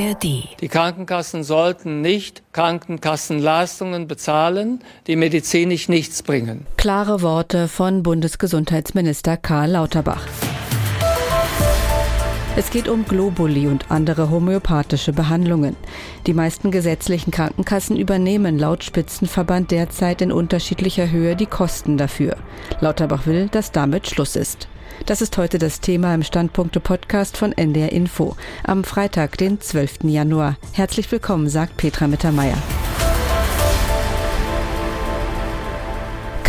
ARD. Die Krankenkassen sollten nicht Krankenkassenleistungen bezahlen, die medizinisch nichts bringen. Klare Worte von Bundesgesundheitsminister Karl Lauterbach. Es geht um Globuli und andere homöopathische Behandlungen. Die meisten gesetzlichen Krankenkassen übernehmen laut Spitzenverband derzeit in unterschiedlicher Höhe die Kosten dafür. Lauterbach will, dass damit Schluss ist. Das ist heute das Thema im Standpunkte-Podcast von NDR Info am Freitag, den 12. Januar. Herzlich willkommen, sagt Petra Mittermeier.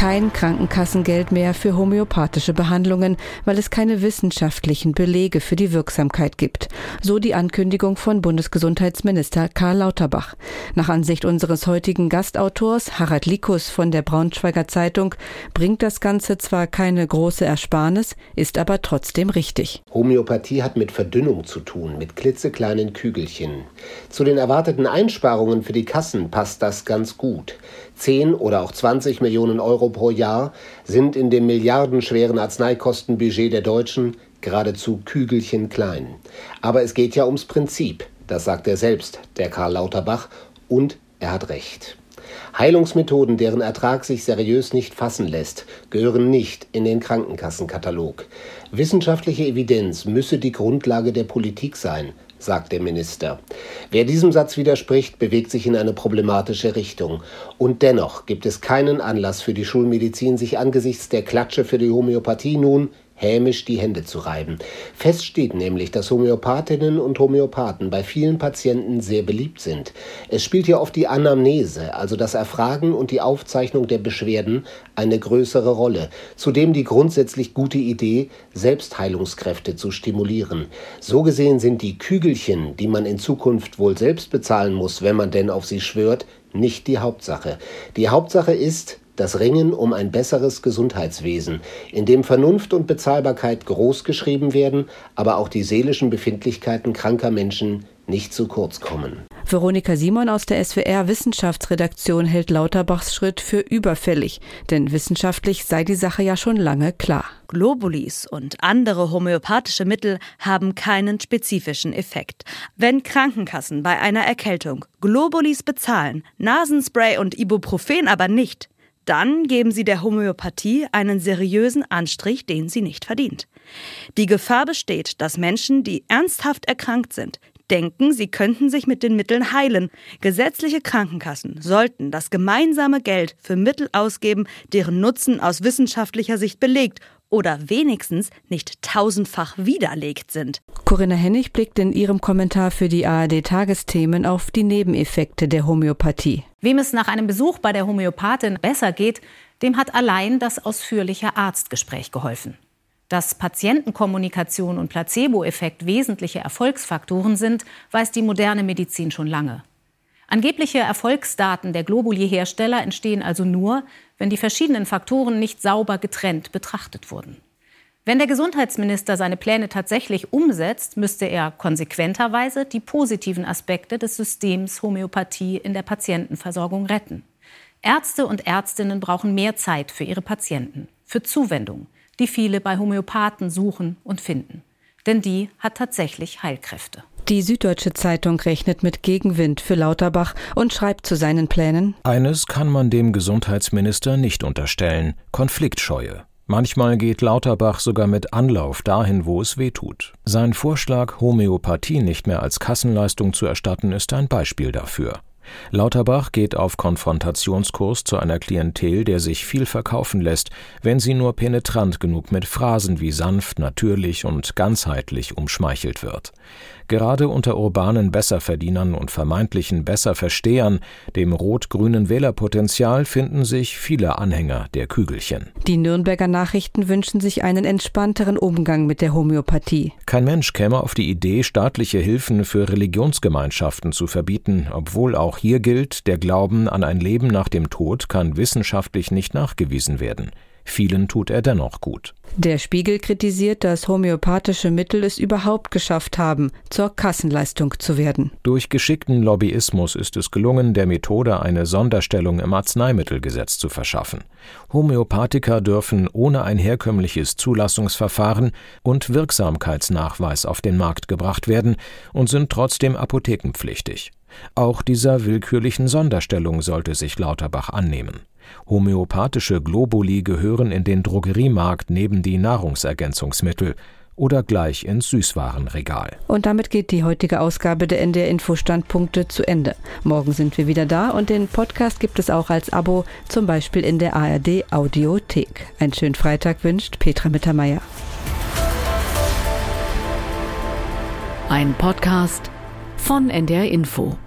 Kein Krankenkassengeld mehr für homöopathische Behandlungen, weil es keine wissenschaftlichen Belege für die Wirksamkeit gibt. So die Ankündigung von Bundesgesundheitsminister Karl Lauterbach. Nach Ansicht unseres heutigen Gastautors Harald Likus von der Braunschweiger Zeitung bringt das Ganze zwar keine große Ersparnis, ist aber trotzdem richtig. Homöopathie hat mit Verdünnung zu tun, mit klitzekleinen Kügelchen. Zu den erwarteten Einsparungen für die Kassen passt das ganz gut. 10 oder auch 20 Millionen Euro pro Jahr sind in dem milliardenschweren Arzneikostenbudget der Deutschen geradezu Kügelchen klein. Aber es geht ja ums Prinzip, das sagt er selbst, der Karl Lauterbach, und er hat recht. Heilungsmethoden, deren Ertrag sich seriös nicht fassen lässt, gehören nicht in den Krankenkassenkatalog. Wissenschaftliche Evidenz müsse die Grundlage der Politik sein, sagt der Minister. Wer diesem Satz widerspricht, bewegt sich in eine problematische Richtung. Und dennoch gibt es keinen Anlass für die Schulmedizin, sich angesichts der Klatsche für die Homöopathie nun hämisch die Hände zu reiben. Fest steht nämlich, dass Homöopathinnen und Homöopathen bei vielen Patienten sehr beliebt sind. Es spielt hier oft die Anamnese, also das Erfragen und die Aufzeichnung der Beschwerden, eine größere Rolle. Zudem die grundsätzlich gute Idee, Selbstheilungskräfte zu stimulieren. So gesehen sind die Kügelchen, die man in Zukunft wohl selbst bezahlen muss, wenn man denn auf sie schwört, nicht die Hauptsache. Die Hauptsache ist, das Ringen um ein besseres Gesundheitswesen, in dem Vernunft und Bezahlbarkeit großgeschrieben werden, aber auch die seelischen Befindlichkeiten kranker Menschen nicht zu kurz kommen. Veronika Simon aus der SWR Wissenschaftsredaktion hält Lauterbachs Schritt für überfällig, denn wissenschaftlich sei die Sache ja schon lange klar. Globulis und andere homöopathische Mittel haben keinen spezifischen Effekt. Wenn Krankenkassen bei einer Erkältung Globulis bezahlen, Nasenspray und Ibuprofen aber nicht, dann geben Sie der Homöopathie einen seriösen Anstrich, den sie nicht verdient. Die Gefahr besteht, dass Menschen, die ernsthaft erkrankt sind, denken, sie könnten sich mit den Mitteln heilen. Gesetzliche Krankenkassen sollten das gemeinsame Geld für Mittel ausgeben, deren Nutzen aus wissenschaftlicher Sicht belegt oder wenigstens nicht tausendfach widerlegt sind. Corinna Hennig blickt in ihrem Kommentar für die ARD Tagesthemen auf die Nebeneffekte der Homöopathie. Wem es nach einem Besuch bei der Homöopathin besser geht, dem hat allein das ausführliche Arztgespräch geholfen. Dass Patientenkommunikation und Placebo-Effekt wesentliche Erfolgsfaktoren sind, weiß die moderne Medizin schon lange. Angebliche Erfolgsdaten der Globuli-Hersteller entstehen also nur, wenn die verschiedenen Faktoren nicht sauber getrennt betrachtet wurden. Wenn der Gesundheitsminister seine Pläne tatsächlich umsetzt, müsste er konsequenterweise die positiven Aspekte des Systems Homöopathie in der Patientenversorgung retten. Ärzte und Ärztinnen brauchen mehr Zeit für ihre Patienten, für Zuwendung, die viele bei Homöopathen suchen und finden. Denn die hat tatsächlich Heilkräfte. Die Süddeutsche Zeitung rechnet mit Gegenwind für Lauterbach und schreibt zu seinen Plänen Eines kann man dem Gesundheitsminister nicht unterstellen Konfliktscheue. Manchmal geht Lauterbach sogar mit Anlauf dahin, wo es weh tut. Sein Vorschlag, Homöopathie nicht mehr als Kassenleistung zu erstatten, ist ein Beispiel dafür. Lauterbach geht auf Konfrontationskurs zu einer Klientel, der sich viel verkaufen lässt, wenn sie nur penetrant genug mit Phrasen wie sanft, natürlich und ganzheitlich umschmeichelt wird. Gerade unter urbanen Besserverdienern und vermeintlichen Besserverstehern, dem rot-grünen Wählerpotenzial, finden sich viele Anhänger der Kügelchen. Die Nürnberger Nachrichten wünschen sich einen entspannteren Umgang mit der Homöopathie. Kein Mensch käme auf die Idee, staatliche Hilfen für Religionsgemeinschaften zu verbieten, obwohl auch hier gilt, der Glauben an ein Leben nach dem Tod kann wissenschaftlich nicht nachgewiesen werden. Vielen tut er dennoch gut. Der Spiegel kritisiert, dass homöopathische Mittel es überhaupt geschafft haben, zur Kassenleistung zu werden. Durch geschickten Lobbyismus ist es gelungen, der Methode eine Sonderstellung im Arzneimittelgesetz zu verschaffen. Homöopathiker dürfen ohne ein herkömmliches Zulassungsverfahren und Wirksamkeitsnachweis auf den Markt gebracht werden und sind trotzdem apothekenpflichtig. Auch dieser willkürlichen Sonderstellung sollte sich Lauterbach annehmen. Homöopathische Globuli gehören in den Drogeriemarkt neben die Nahrungsergänzungsmittel oder gleich ins Süßwarenregal. Und damit geht die heutige Ausgabe der NDR Info Standpunkte zu Ende. Morgen sind wir wieder da und den Podcast gibt es auch als Abo, zum Beispiel in der ARD Audiothek. Einen schönen Freitag wünscht Petra Mittermeier. Ein Podcast von NDR Info.